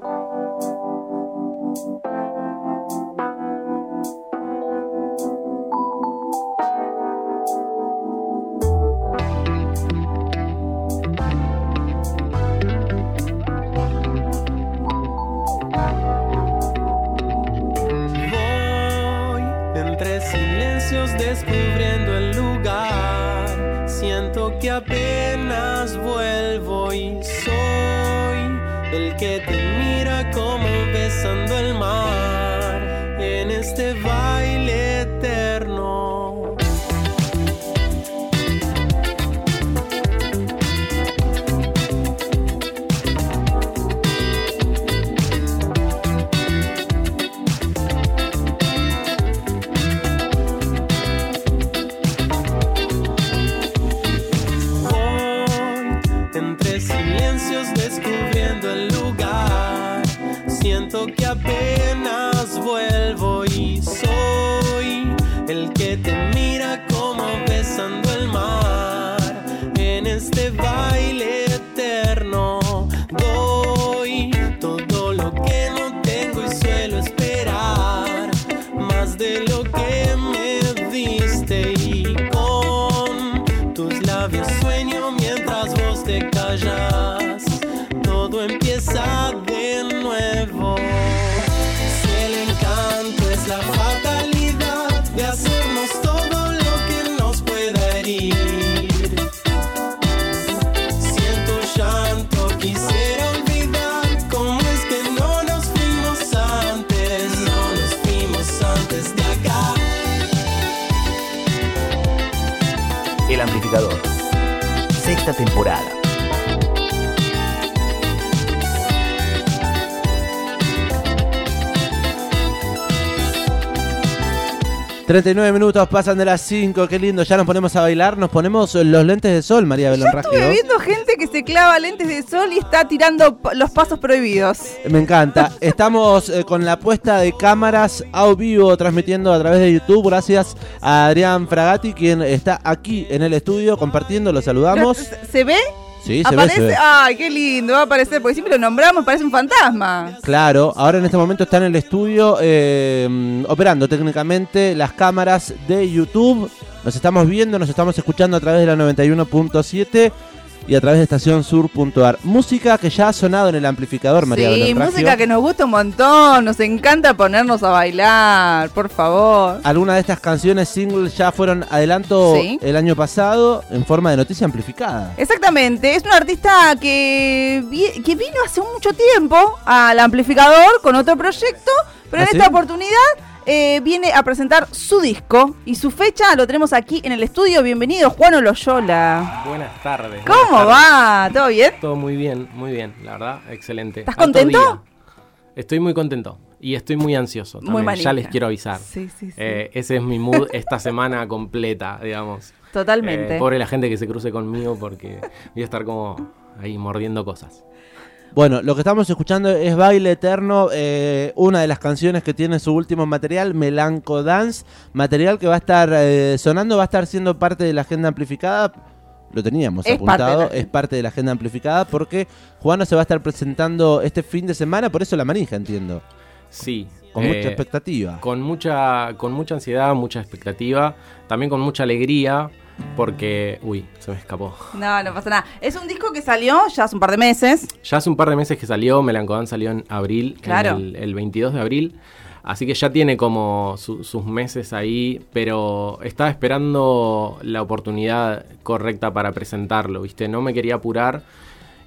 Voy amplificador. Sexta temporada. 39 minutos pasan de las 5, qué lindo, ya nos ponemos a bailar, nos ponemos los lentes de sol, María Belón Yo estuve viendo gente que se clava lentes de sol y está tirando los pasos prohibidos. Me encanta. Estamos eh, con la puesta de cámaras a vivo transmitiendo a través de YouTube. Gracias a Adrián Fragati, quien está aquí en el estudio compartiendo. Lo saludamos. ¿Se, se ve? Sí, se ve, se ve. Ay, qué lindo, va a aparecer, porque siempre lo nombramos, parece un fantasma. Claro, ahora en este momento está en el estudio eh, operando técnicamente las cámaras de YouTube. Nos estamos viendo, nos estamos escuchando a través de la 91.7 y a través de estacionsur.ar. Música que ya ha sonado en el amplificador, María sí, Belén Raggio. música que nos gusta un montón, nos encanta ponernos a bailar, por favor. Algunas de estas canciones singles ya fueron adelanto Sí. el año pasado en forma de noticia amplificada. Exactamente, es un artista que, que vino hace mucho tiempo al amplificador con otro proyecto, pero ¿Ah, en sí? esta oportunidad eh, viene a presentar su disco y su fecha lo tenemos aquí en el estudio. Bienvenido, Juan Oloyola. Buenas tardes. ¿Cómo buenas va? ¿Todo bien? Todo muy bien, muy bien, la verdad, excelente. ¿Estás Alto contento? día. Estoy muy contento y estoy muy ansioso Muy también, manija. ya les quiero avisar. Sí, sí, sí. Eh, ese es mi mood esta semana completa, digamos. Totalmente. Eh, pobre la gente que se cruce conmigo porque voy a estar como ahí mordiendo cosas. Bueno, lo que estamos escuchando es Baile Eterno, eh, una de las canciones que tiene su último material, Melanco Dance, material que va a estar eh, sonando, va a estar siendo parte de la agenda amplificada. Lo teníamos Es apuntado, la- es parte de la agenda amplificada porque Juano se va a estar presentando este fin de semana, por eso la manija, entiendo. Sí. Con eh, mucha expectativa. Con mucha, con mucha ansiedad, mucha expectativa, también con mucha alegría, porque. Uy, se me escapó. No, no pasa nada. Es un disco que salió ya hace un par de meses. Ya hace un par de meses que salió, Melancodan salió en abril, Claro. el, el 22 de abril. Así que ya tiene como su- sus meses ahí, pero estaba esperando la oportunidad correcta para presentarlo, ¿viste? No me quería apurar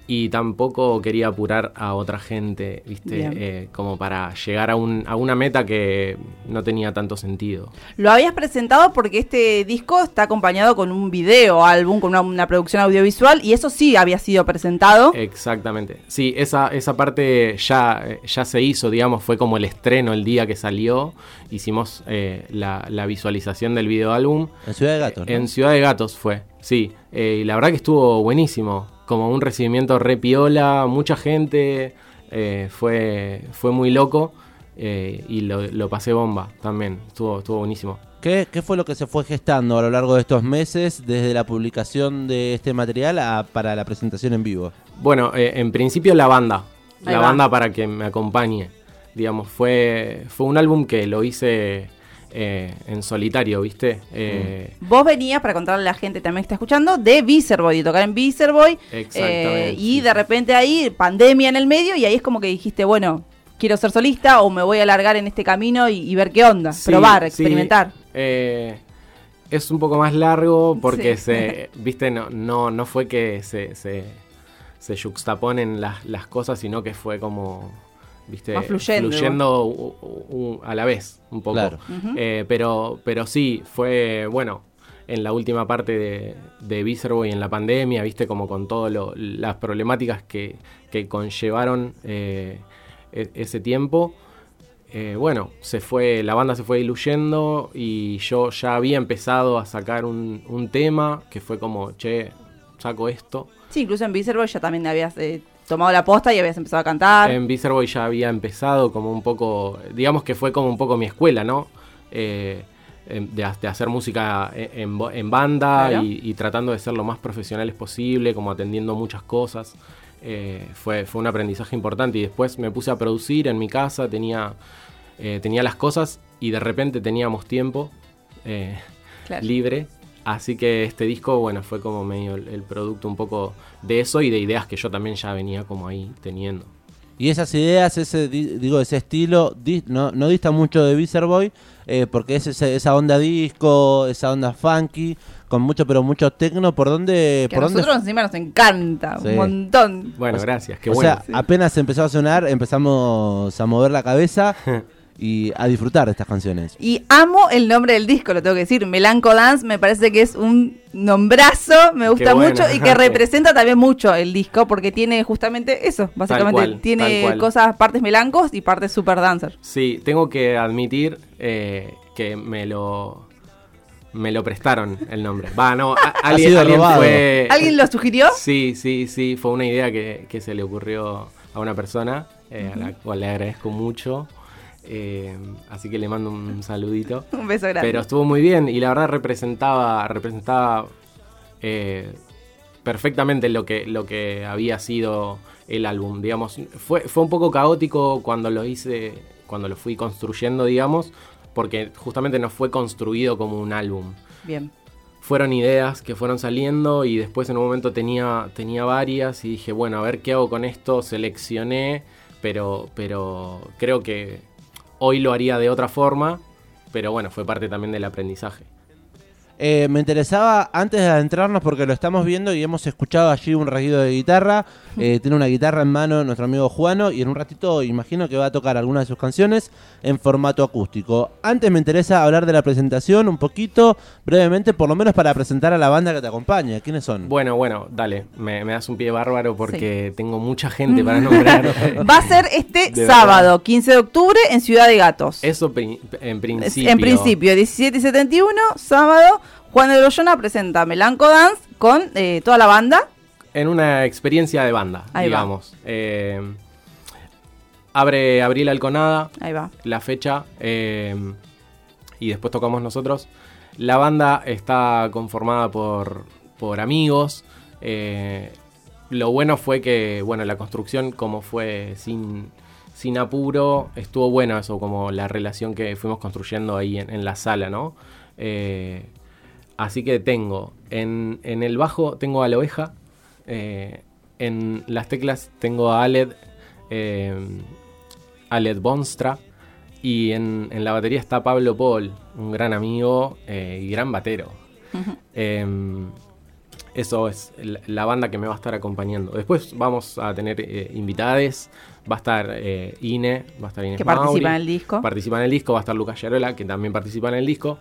y tampoco quería apurar a otra gente, ¿viste? Eh, como para llegar a, un- a una meta que no tenía tanto sentido. Lo habías presentado porque este disco está acompañado con un video álbum, con una, una producción audiovisual, y eso sí había sido presentado. Exactamente. Sí, esa, esa parte ya, eh, ya se hizo, digamos, fue como el estreno el día que salió. Hicimos eh, la, la visualización del video álbum. En Ciudad de Gatos, ¿no? En Ciudad de Gatos fue, sí. Eh, y la verdad que estuvo buenísimo. Como un recibimiento re piola, mucha gente. eh, fue, fue muy loco. eh, y lo, lo pasé bomba también. Estuvo, estuvo buenísimo. ¿Qué, ¿Qué fue lo que se fue gestando a lo largo de estos meses desde la publicación de este material a- para la presentación en vivo? Bueno, eh, en principio la banda. Ahí la va. banda para que me acompañe. Digamos, fue, fue un álbum que lo hice eh, en solitario, ¿viste? Eh, Vos venías, para contarle a la gente también que está escuchando, de Vicerboy, de tocar en Vicerboy. Exactamente, eh, y sí. de repente ahí, pandemia en el medio, y ahí es como que dijiste, bueno, quiero ser solista o me voy a alargar en este camino y, y ver qué onda, Sí, probar, sí, experimentar. eh, es un poco más largo porque Sí. se, viste, no, no, no fue que se, se, se yuxtaponen las, las cosas, sino que fue como, viste, Más fluyendo, u- u- u- a la vez, un poco. Claro. Eh, pero, pero sí, fue, bueno, en la última parte de, de Vicerboy en la pandemia, viste, como con todas las problemáticas que, que conllevaron eh, e- ese tiempo. eh, bueno, se fue, la banda se fue diluyendo y yo ya había empezado a sacar un, un tema que fue como, che, saco esto. Sí, incluso en Vicerboy ya también habías eh, tomado la posta y habías empezado a cantar. En Vicerboy ya había empezado como un poco, digamos que fue como un poco mi escuela, ¿no? Eh, em, de, ha- de hacer música en, en banda Claro. y, y tratando de ser lo más profesionales posible, como atendiendo muchas cosas. Eh, fue, fue un aprendizaje importante y después me puse a producir en mi casa, tenía, eh, tenía las cosas y de repente teníamos tiempo eh, Claro. libre. Así que este disco, bueno, fue como medio el, el producto un poco de eso y de ideas que yo también ya venía como ahí teniendo. Y esas ideas, ese di- digo, ese estilo, di- no, no dista mucho de Vicerboy, eh, porque es ese- esa onda disco, esa onda funky, con mucho, pero mucho tecno. ¿Por dónde? que por a dónde nosotros encima nos encanta, Sí. un montón. Bueno, O sea- gracias, qué o bueno. sea, apenas empezó a sonar, empezamos a mover la cabeza y a disfrutar de estas canciones. Y amo el nombre del disco, lo tengo que decir. Melanco Dance me parece que es un nombrazo, me gusta bueno. mucho y que representa también mucho el disco porque tiene justamente eso, básicamente. cual, tiene cosas, partes melancos y partes super dancer. Sí, tengo que admitir eh, que me lo me lo prestaron el nombre. Va, no, a- alguien, sido alguien robado. fue. ¿Alguien lo sugirió? Sí, sí, sí, fue una idea que, que se le ocurrió a una persona, eh, a la cual le agradezco mucho. Eh, así que le mando un saludito. Un beso grande. Pero estuvo muy bien y la verdad representaba, representaba eh, perfectamente lo que, lo que había sido el álbum, digamos. Fue, fue un poco caótico cuando lo hice, cuando lo fui construyendo, digamos, porque justamente no fue construido como un álbum. Bien. Fueron ideas que fueron saliendo y después en un momento tenía, tenía varias y dije, bueno, a ver qué hago con esto, seleccioné, pero, pero creo que hoy lo haría de otra forma, pero bueno, fue parte también del aprendizaje. Eh, me interesaba, antes de adentrarnos, porque lo estamos viendo y hemos escuchado allí un regido de guitarra. eh, tiene una guitarra en mano nuestro amigo Juano y en un ratito imagino que va a tocar alguna de sus canciones en formato acústico. Antes me interesa hablar de la presentación un poquito, brevemente, por lo menos para presentar a la banda que te acompaña. ¿Quiénes son? Bueno, bueno, dale, me, me das un pie bárbaro porque tengo mucha gente para nombrar. Va a ser este De sábado, 15 de octubre, en Ciudad de Gatos. Eso pri- en principio. En principio, 17 y 71, sábado, Juan de Loyona presenta Melanco Dance con eh, toda la banda. En una experiencia de banda, Ahí va. digamos. Eh, abre Abril Alconada, Ahí va. la fecha eh, y después tocamos nosotros. La banda está conformada por, por amigos. eh, lo bueno fue que, bueno, la construcción como fue sin, sin apuro, estuvo bueno eso, como la relación que fuimos construyendo ahí en, en la sala, ¿no? Eh, así que tengo, en, en el bajo tengo a la oveja, eh, en las teclas tengo a Aled, eh, Aled Bonstra, y en, en la batería está Pablo Paul, un gran amigo eh, y gran batero. Em, eso es la, banda que me va a estar acompañando. Después vamos a tener eh, invitades. Va a estar Ine, va a estar Inés Que participa en el disco. Participa en el disco. Va a estar Lucas Yarola, que también participa en el disco.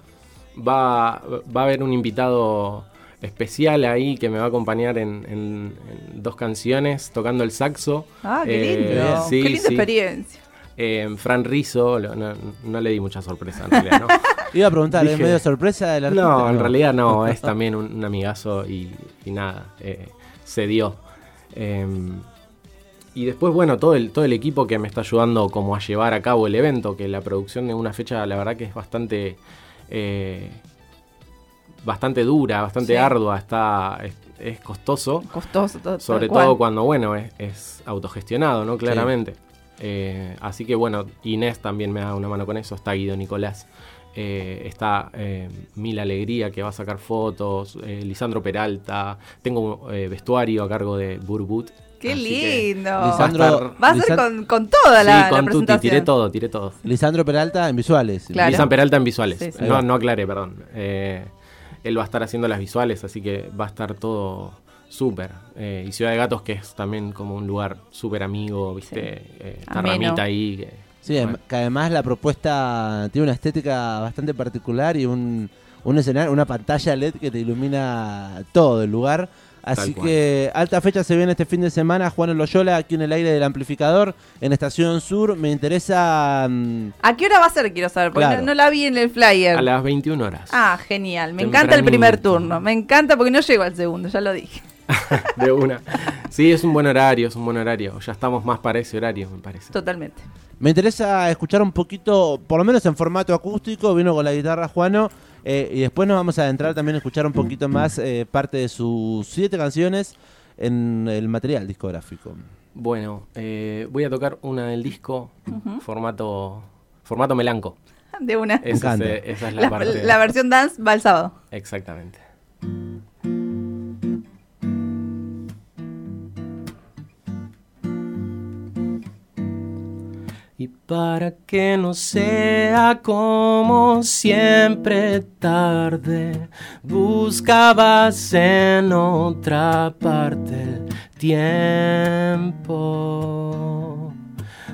Va, va a haber un invitado especial ahí que me va a acompañar en, en- en dos canciones tocando el saxo. Ah, qué Eh, lindo. sí, qué linda sí. experiencia. Eh, Fran Rizzo, lo- no, no le di mucha sorpresa en realidad, ¿no? Iba a preguntar, ¿es dije- medio sorpresa del artista? No, en realidad no, es también un, un amigazo y, y nada, eh, se dio. Eh, y después, bueno, todo el, todo el equipo que me está ayudando como a llevar a cabo el evento, que la producción de una fecha, la verdad que es bastante... eh, bastante dura, bastante Sí. ardua, está es, es costoso, Costoso, todo, sobre cual. todo cuando, bueno, es, es autogestionado, ¿no? Claramente. Eh, así que, bueno, Inés también me da una mano con eso, está Guido Nicolás. eh, está eh, Mil Alegría que va a sacar fotos, eh, Lisandro Peralta, tengo vestuario a cargo de Burbut. Qué así que lindo. va a Lisandro- Va a ser Lisan- con, con toda la, sí, la con Tuti, presentación. tiré todo, tiré todo. Lisandro Peralta en visuales. Claro. Lisan Peralta en visuales. Sí, sí. Ahí va. No, no aclaré, perdón. Eh, él va a estar haciendo las visuales, así que va a estar todo súper. Eh, y Ciudad de Gatos, que es también como un lugar súper amigo, ¿viste? Eh, Ameno. Ramita ahí. que- Sí, bueno. adem- que además la propuesta tiene una estética bastante particular y un, un escenario, una pantalla LED que te ilumina todo el lugar. Así que alta fecha se viene este fin de semana, Juan Loyola aquí en el aire del amplificador, en Estación Sur. Me interesa... mm, ¿A qué hora va a ser? Quiero saber, porque Claro. no, no la vi en el flyer. A las 21 horas. Ah, genial. Me encanta el primer Tempranito. turno. Me encanta porque no llego al segundo, ya lo dije. De una. Sí, es un buen horario, es un buen horario. Ya estamos más para ese horario, me parece. Totalmente. Me interesa escuchar un poquito, por lo menos en formato acústico, vino con la guitarra Juano, eh, y después nos vamos a adentrar también a escuchar un poquito más eh, parte de sus siete canciones en el material discográfico. Bueno, eh, voy a tocar una del disco, formato, formato melanco. De una. Esa es, eh, esa es la, La, parte. la versión dance va el sábado. Exactamente. Para que no sea como siempre tarde, buscabas en otra parte el tiempo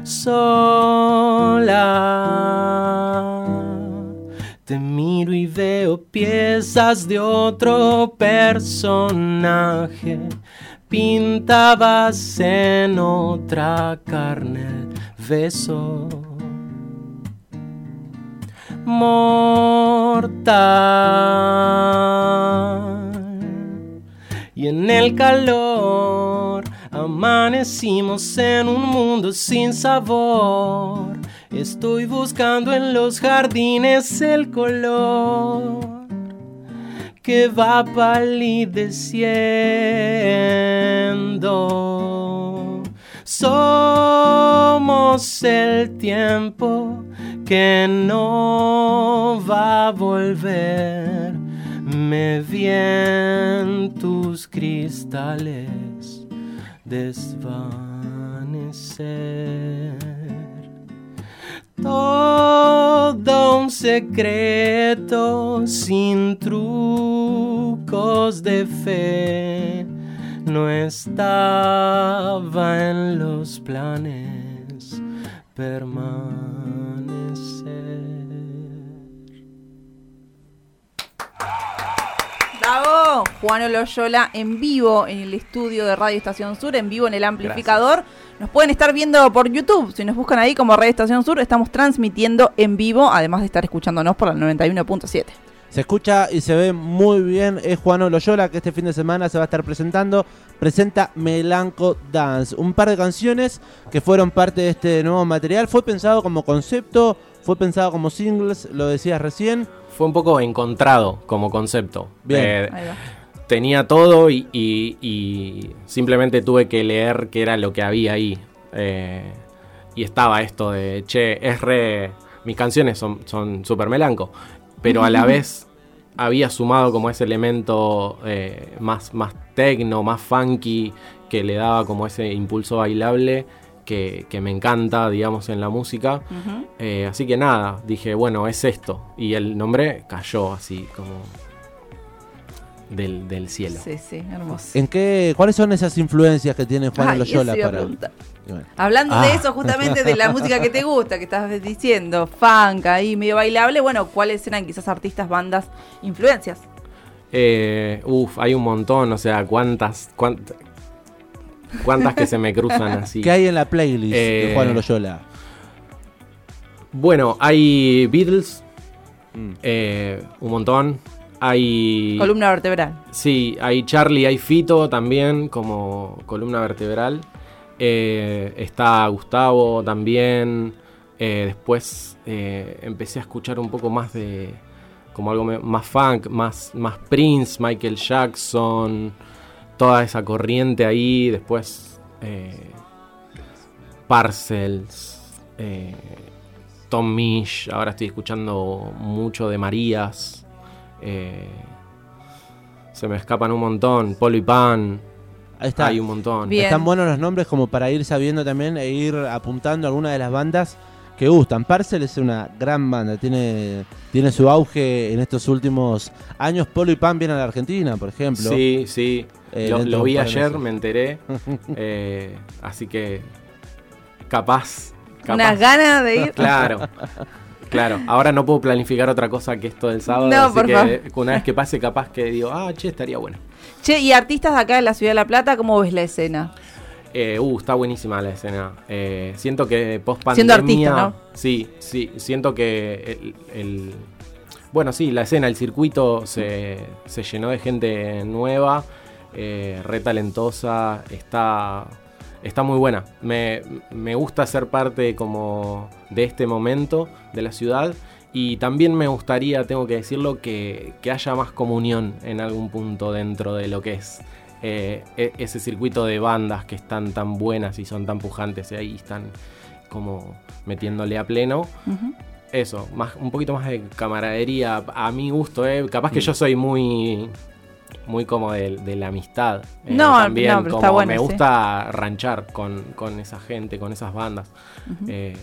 sola. Te miro y veo piezas de otro personaje. Pintabas en otra carne beso mortal. Y en el calor amanecimos en un mundo sin sabor. Estoy buscando en los jardines el color que va palideciendo. Somos el tiempo que no va a volver. Me vi en tus cristales desvanecer. Todo un secreto sin trucos de fe. No estaba en los planes permanecer. Bravo, Juan Loyola en vivo en el estudio de Radio Estación Sur, en vivo en el amplificador. Nos pueden estar viendo por YouTube, si nos buscan ahí como Radio Estación Sur, estamos transmitiendo en vivo, además de estar escuchándonos por la 91.7. Se escucha y se ve muy bien. Es Juan Loyola que este fin de semana se va a estar presentando. Presenta Melanco Dance. Un par de canciones que fueron parte de este nuevo material. Fue pensado como concepto, fue pensado como singles, lo decías recién. Fue un poco encontrado como concepto. Bien. Eh, Ahí va. tenía todo y, y- y simplemente tuve que leer qué era lo que había ahí. Eh, y estaba esto de, che, es re... Mis canciones son, son súper melanco, pero a la vez había sumado como ese elemento eh, más, más tecno, más funky, que le daba como ese impulso bailable que, que me encanta, digamos, en la música. Eh, así que nada, dije, bueno, es esto. Y el nombre cayó así como del, del cielo. Sí, sí, hermoso. ¿En qué, ¿Cuáles son esas influencias que tiene Juan Ay, Loyola para.? Bueno. Hablando Ah. de eso, justamente de la música que te gusta, que estás diciendo, funk ahí, medio bailable, bueno, ¿cuáles eran quizás artistas, bandas, influencias? Eh, uf, hay un montón, o sea, cuántas, cuántas, cuántas que se me cruzan así. ¿Qué hay en la playlist de Eh, Juan Loyola? Bueno, hay Beatles, Mm. eh, un montón. Hay. Columna vertebral. Sí, hay Charlie, hay Fito también como columna vertebral. Eh, está Gustavo también. Eh, después eh, empecé a escuchar un poco más de, como algo más funk, más, más Prince, Michael Jackson, toda esa corriente ahí, después Parcels, Tom Misch, ahora estoy escuchando mucho de Marías, se me escapan un montón, Polo Pan, está. hay un montón. Bien. Están buenos los nombres como para ir sabiendo también e ir apuntando algunas de las bandas que gustan. Parcel es una gran banda, tiene, tiene su auge en estos últimos años. Polo y Pan vienen a la Argentina, por ejemplo. Sí, sí. Eh, lo, vi ayer, meses. me enteré. Eh, así que capaz. capaz. Unas ganas de ir. Claro. Claro, ahora no puedo planificar otra cosa que esto del sábado, No, así por que favor. una vez que pase capaz que digo, ah, che, estaría bueno. Che, y artistas de acá de la ciudad de La Plata, ¿cómo ves la escena? Eh, uh, está buenísima la escena. Eh, siento que post pandemia. Siendo artista, ¿no? Sí, sí. Siento que el, el- bueno, sí, la escena, el circuito se, se llenó de gente nueva, eh, re talentosa. Está, está muy buena. Me, me gusta ser parte como de este momento de la ciudad. Y también me gustaría, tengo que decirlo, que, que haya más comunión en algún punto dentro de lo que es eh, e- ese circuito de bandas que están tan buenas y son tan pujantes y ahí están como metiéndole a pleno. Eso, más, un poquito más de camaradería a mi gusto, ¿eh? Capaz Mm. que yo soy muy muy como de, de la amistad. eh, No, también, no, pero como está bueno, me sí. gusta ranchar con, con esa gente, con esas bandas. Eh,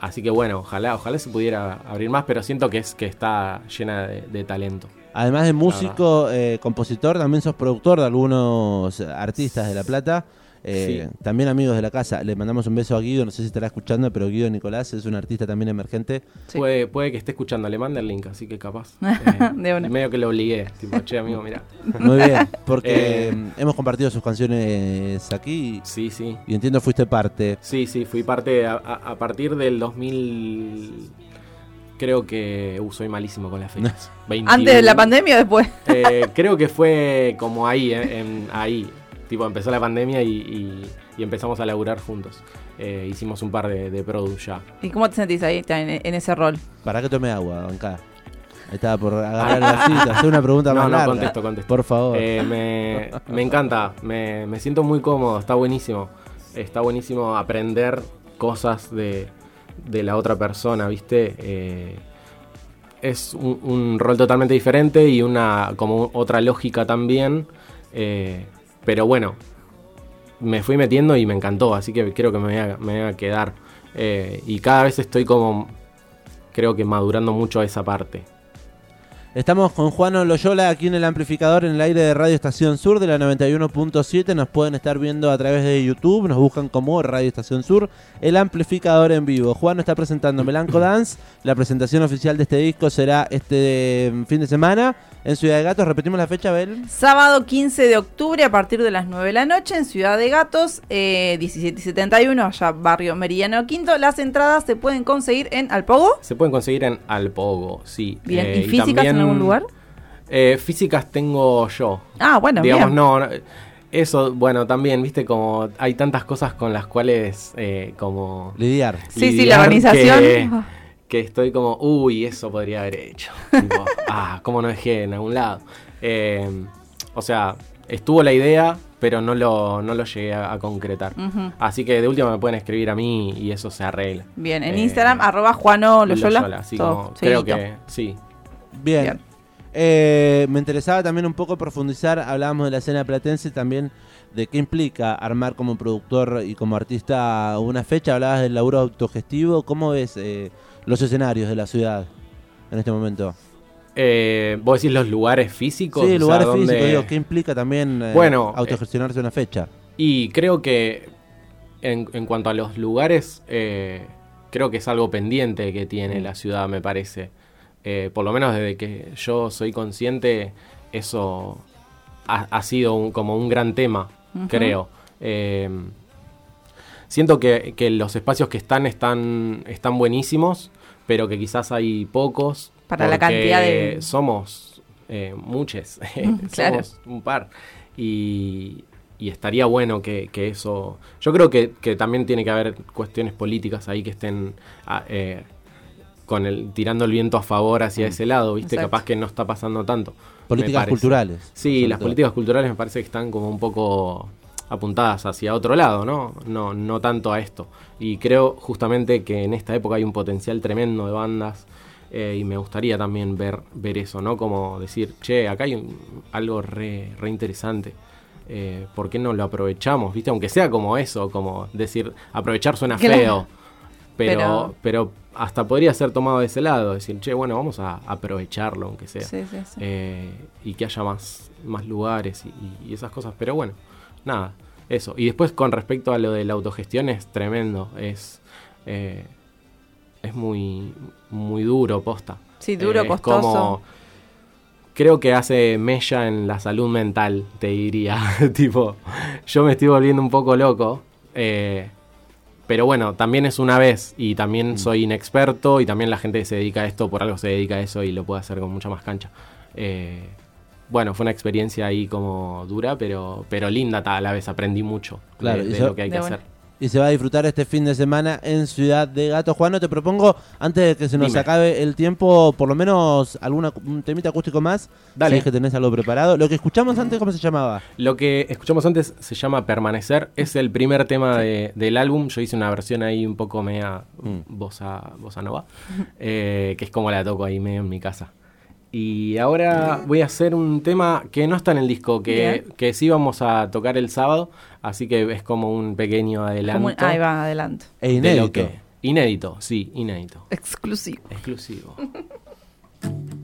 así que bueno, ojalá, ojalá se pudiera abrir más, pero siento que es que está llena de, de talento. Además de músico, eh, compositor, también sos productor de algunos artistas de La Plata. Eh, También amigos de la casa. Le mandamos un beso a Guido, no sé si estará escuchando, pero Guido Nicolás es un artista también emergente. Sí. Puede, puede que esté escuchando, le manda el link, así que capaz. eh, De una. Medio que lo obligué, tipo, che amigo, mira. Muy bien, porque Eh. mm, hemos compartido sus canciones aquí Sí, sí. y entiendo fuiste parte. Sí, sí, fui parte a, partir del 2000. Creo que. Uh, soy malísimo con las fechas. 21. ¿Antes de la pandemia o después? Eh, creo que fue como ahí, eh, en- ahí. Tipo, empezó la pandemia y, y- y empezamos a laburar juntos. Eh, hicimos un par de, de produce ya. ¿Y cómo te sentís ahí en, en ese rol? ¿Para que tome agua, acá? Ahí estaba por agarrar la cita, hacer una pregunta No, más no, larga. contesto, contesto. Por favor. Eh, me, me encanta, me, me siento muy cómodo, está buenísimo. Está buenísimo aprender cosas de, de la otra persona, ¿viste? Eh, es un, un rol totalmente diferente y una como otra lógica también. eh, pero bueno, me fui metiendo y me encantó, así que creo que me voy a, quedar. Eh, y cada vez estoy como, creo que madurando mucho esa parte. Estamos con Juan Loyola aquí en el amplificador en el aire de Radio Estación Sur de la 91.7. Nos pueden estar viendo a través de YouTube. Nos buscan como Radio Estación Sur, el amplificador en vivo. Juan está presentando Melanco Dance. La presentación oficial de este disco será este mm, fin de semana en Ciudad de Gatos. Repetimos la fecha, Bel. Sábado 15 de octubre a partir de las 9 de la noche en Ciudad de Gatos, eh, 1771, allá barrio Meridiano Quinto. Las entradas se pueden conseguir en Alpogo. Se pueden conseguir en Alpogo, sí. Bien, Eh, ¿y físicas en también, algún lugar? eh, físicas tengo yo. Ah, bueno, Digamos, bien. no, no, Eso, bueno, también, viste, como hay tantas cosas con las cuales, eh, como. Lidiar. Sí, sí, la organización. Que, que estoy como, uy, eso podría haber hecho. Tipo, ah, ¿cómo no dejé en algún lado? Eh, o sea, estuvo la idea, pero no lo, no lo llegué a, a concretar. Así que de última me pueden escribir a mí y eso se arregla. Bien, en Eh, Instagram, arroba Juano Loyola. Loyola, sí, Todo como- creo que sí. Bien. Bien. Eh, me interesaba también un poco profundizar, hablábamos de la escena platense también de qué implica armar como productor y como artista una fecha, hablabas del laburo autogestivo, ¿cómo ves eh, los escenarios de la ciudad en este momento? Eh, ¿Vos decís los lugares físicos? Sí, lugares ¿dónde- físicos, digo, ¿qué implica también eh, Bueno, autogestionarse una fecha? Y creo que en, en cuanto a los lugares, eh, creo que es algo pendiente que tiene la ciudad, me parece. Eh, por lo menos desde que yo soy consciente, eso ha, ha sido un- como un gran tema, creo. Eh, siento que, que los espacios que están, están están buenísimos, pero que quizás hay pocos. Para la porque cantidad de- Somos eh, muchos, Claro. somos un par. Y, y estaría bueno que, que eso... Yo creo que, que también tiene que haber cuestiones políticas ahí que estén ah, eh, con el tirando el viento a favor hacia Mm. ese lado, ¿viste? Exacto. Capaz que no está pasando tanto. Políticas culturales. Sí, las todo. políticas culturales me parece que están como un poco apuntadas hacia otro lado, ¿no? No, no tanto a esto. Y creo justamente que en esta época hay un potencial tremendo de bandas eh, y me gustaría también ver, ver eso, ¿no? Como decir, che, acá hay un- algo re, re interesante. Eh, ¿Por qué no lo aprovechamos? ¿Viste? Aunque sea como eso, como decir, aprovechar suena Claro. feo. Pero, Pero- pero hasta podría ser tomado de ese lado, decir, che, bueno, vamos a aprovecharlo, aunque sea. Sí, sí, sí. Eh, y que haya más, más lugares y, y esas cosas. Pero bueno, nada, eso. Y después con respecto a lo de la autogestión es tremendo, es, eh, es muy, muy duro, posta. Sí, duro, Eh, es costoso. como- creo que hace mella en la salud mental, te diría. tipo, yo me estoy volviendo un poco loco. eh, pero bueno, también es una vez y también soy inexperto y también la gente que se dedica a esto por algo se dedica a eso y lo puede hacer con mucha más cancha. Eh, bueno, fue una experiencia ahí como dura, pero, pero linda a la vez. Aprendí mucho Claro, de, lo que hay que bueno. hacer. Y se va a disfrutar este fin de semana en Ciudad de Gato. Juan, te propongo, antes de que se nos Dime. acabe el tiempo, por lo menos alguna un temita acústico más. Dale. Si es que tenés algo preparado. Lo que escuchamos antes, ¿cómo se llamaba? Lo que escuchamos antes se llama Permanecer. Es el primer tema de- del álbum. Yo hice una versión ahí un poco media Mm. bossa, bossa nova, eh, que es como la toco ahí medio en mi casa. Y ahora voy a hacer un tema que no está en el disco, que, que sí vamos a tocar el sábado, así que es como un pequeño adelanto. Como ahí va, adelante. E de inédito. lo que- inédito, sí, inédito. Exclusivo. Exclusivo.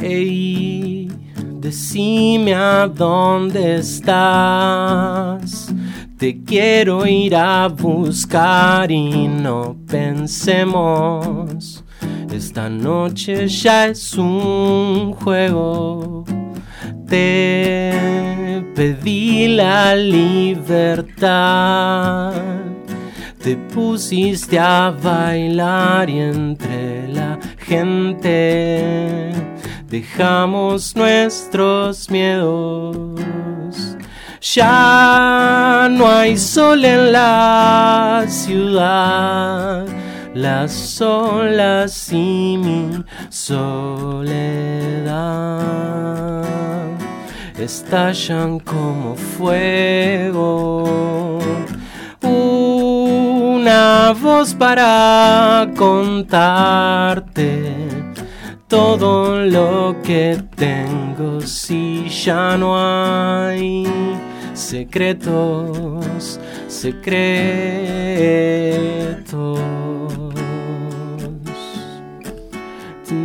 Ey, decime a dónde estás. Te quiero ir a buscar y no pensemos. Esta noche ya es un juego. Te pedí la libertad. Te pusiste a bailar y entre la gente dejamos nuestros miedos. Ya no hay sol en la ciudad, las olas y mi soledad estallan como fuego. Una voz para contarte todo lo que tengo si ya no hay secretos, secretos.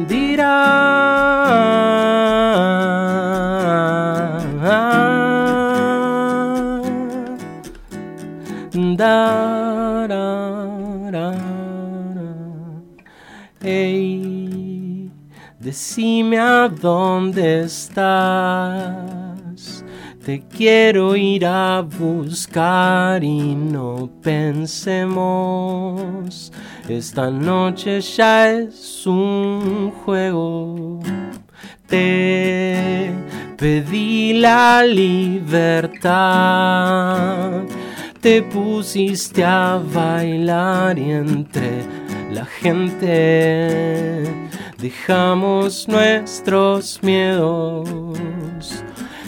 Dirá. Da, decime a dónde estás. Te quiero ir a buscar y no pensemos. Esta noche ya es un juego. Te pedí la libertad. Te pusiste a bailar y entre la gente dejamos nuestros miedos.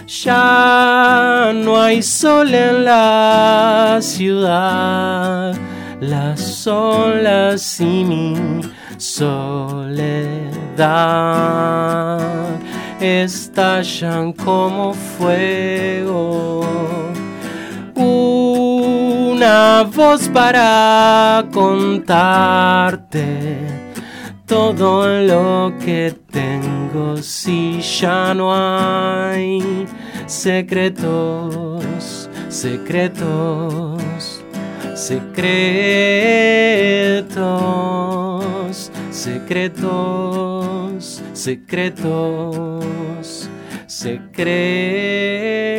Ya no hay sol en la ciudad, las olas y mi soledad estallan como fuego. Una voz para contarte todo lo que tengo si ya no hay secretos, secretos, secretos, secretos, secretos, secretos.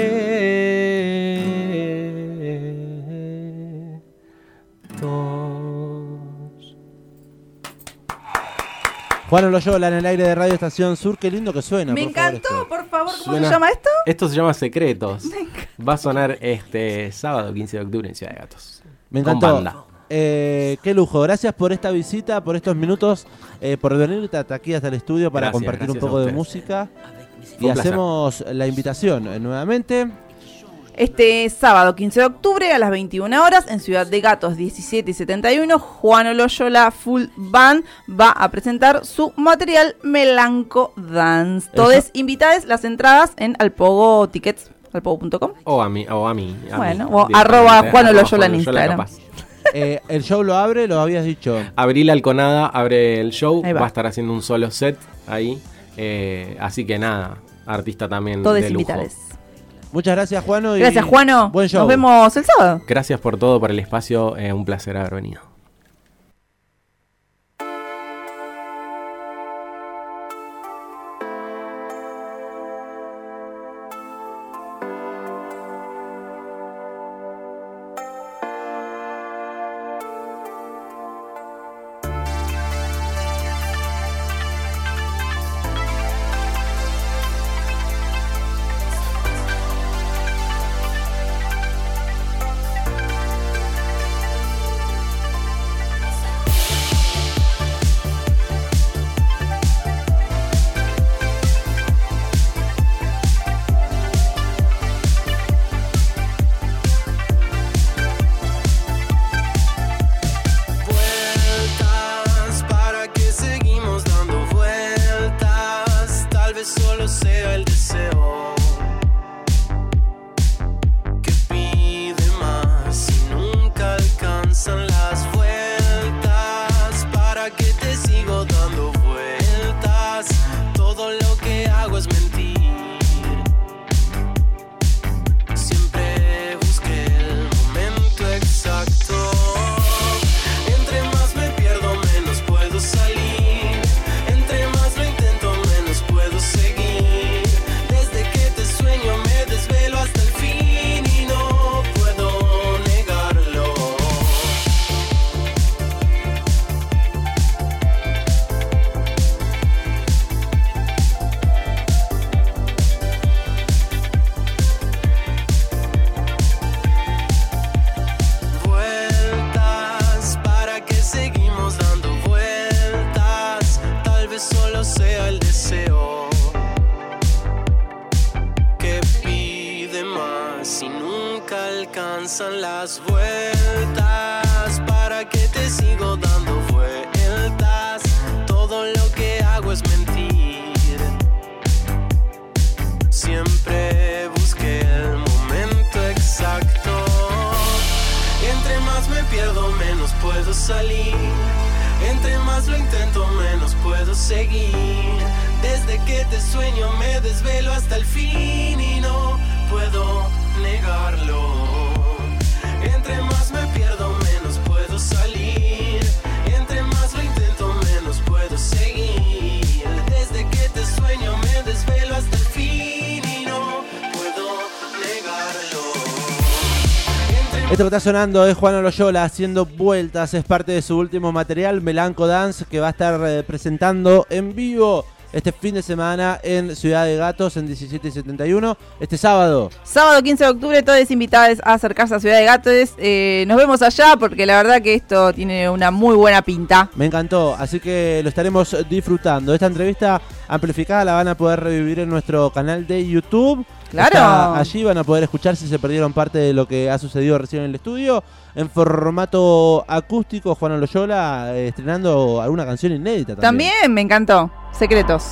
Juan Loyola en el aire de Radio Estación Sur, qué lindo que suena. Me por favor, encantó, esto. por favor, ¿cómo Suena- se llama esto? Esto se llama Secretos. Va a sonar este sábado 15 de octubre en Ciudad de Gatos. Me Con encantó. banda. Eh, qué lujo, gracias por esta visita, por estos minutos, eh, por venirte hasta aquí hasta el estudio para Gracias, compartir un gracias poco a de música. Y un hacemos la invitación eh, nuevamente. Este sábado 15 de octubre a las 21 horas en Ciudad de Gatos 17 y 71, Juan Oloyola Full Band va a presentar su material Melanco Dance. Todos invitadas las entradas en Alpogo Tickets, alpogo.com. O a mí, o a mí. a mí, Bueno, o arroba Juan Oloyola en Instagram. Eh, el show lo abre, lo habías dicho. Abril Alconada abre el show, va. va. a estar haciendo un solo set ahí. eh, así que nada, artista también Todos de lujo. invitadas. Muchas gracias, Juano. y Gracias, Juano. Buen show. Nos vemos el sábado. Gracias por todo, por el espacio, eh, un placer haber venido. Esto que está sonando es Juan Loyola haciendo vueltas, es parte de su último material, Melanco Dance, que va a estar eh, presentando en vivo este fin de semana en Ciudad de Gatos en 17 y 71, este sábado. Sábado 15 de octubre, todos invitados a acercarse a Ciudad de Gatos. Eh, nos vemos allá porque la verdad que esto tiene una muy buena pinta. Me encantó, así que lo estaremos disfrutando. Esta entrevista amplificada la van a poder revivir en nuestro canal de YouTube. Claro. Está allí van a poder escuchar si se perdieron parte de lo que ha sucedido recién en el estudio. En formato acústico, Juan Loyola eh, estrenando alguna canción inédita también. También me encantó. Secretos.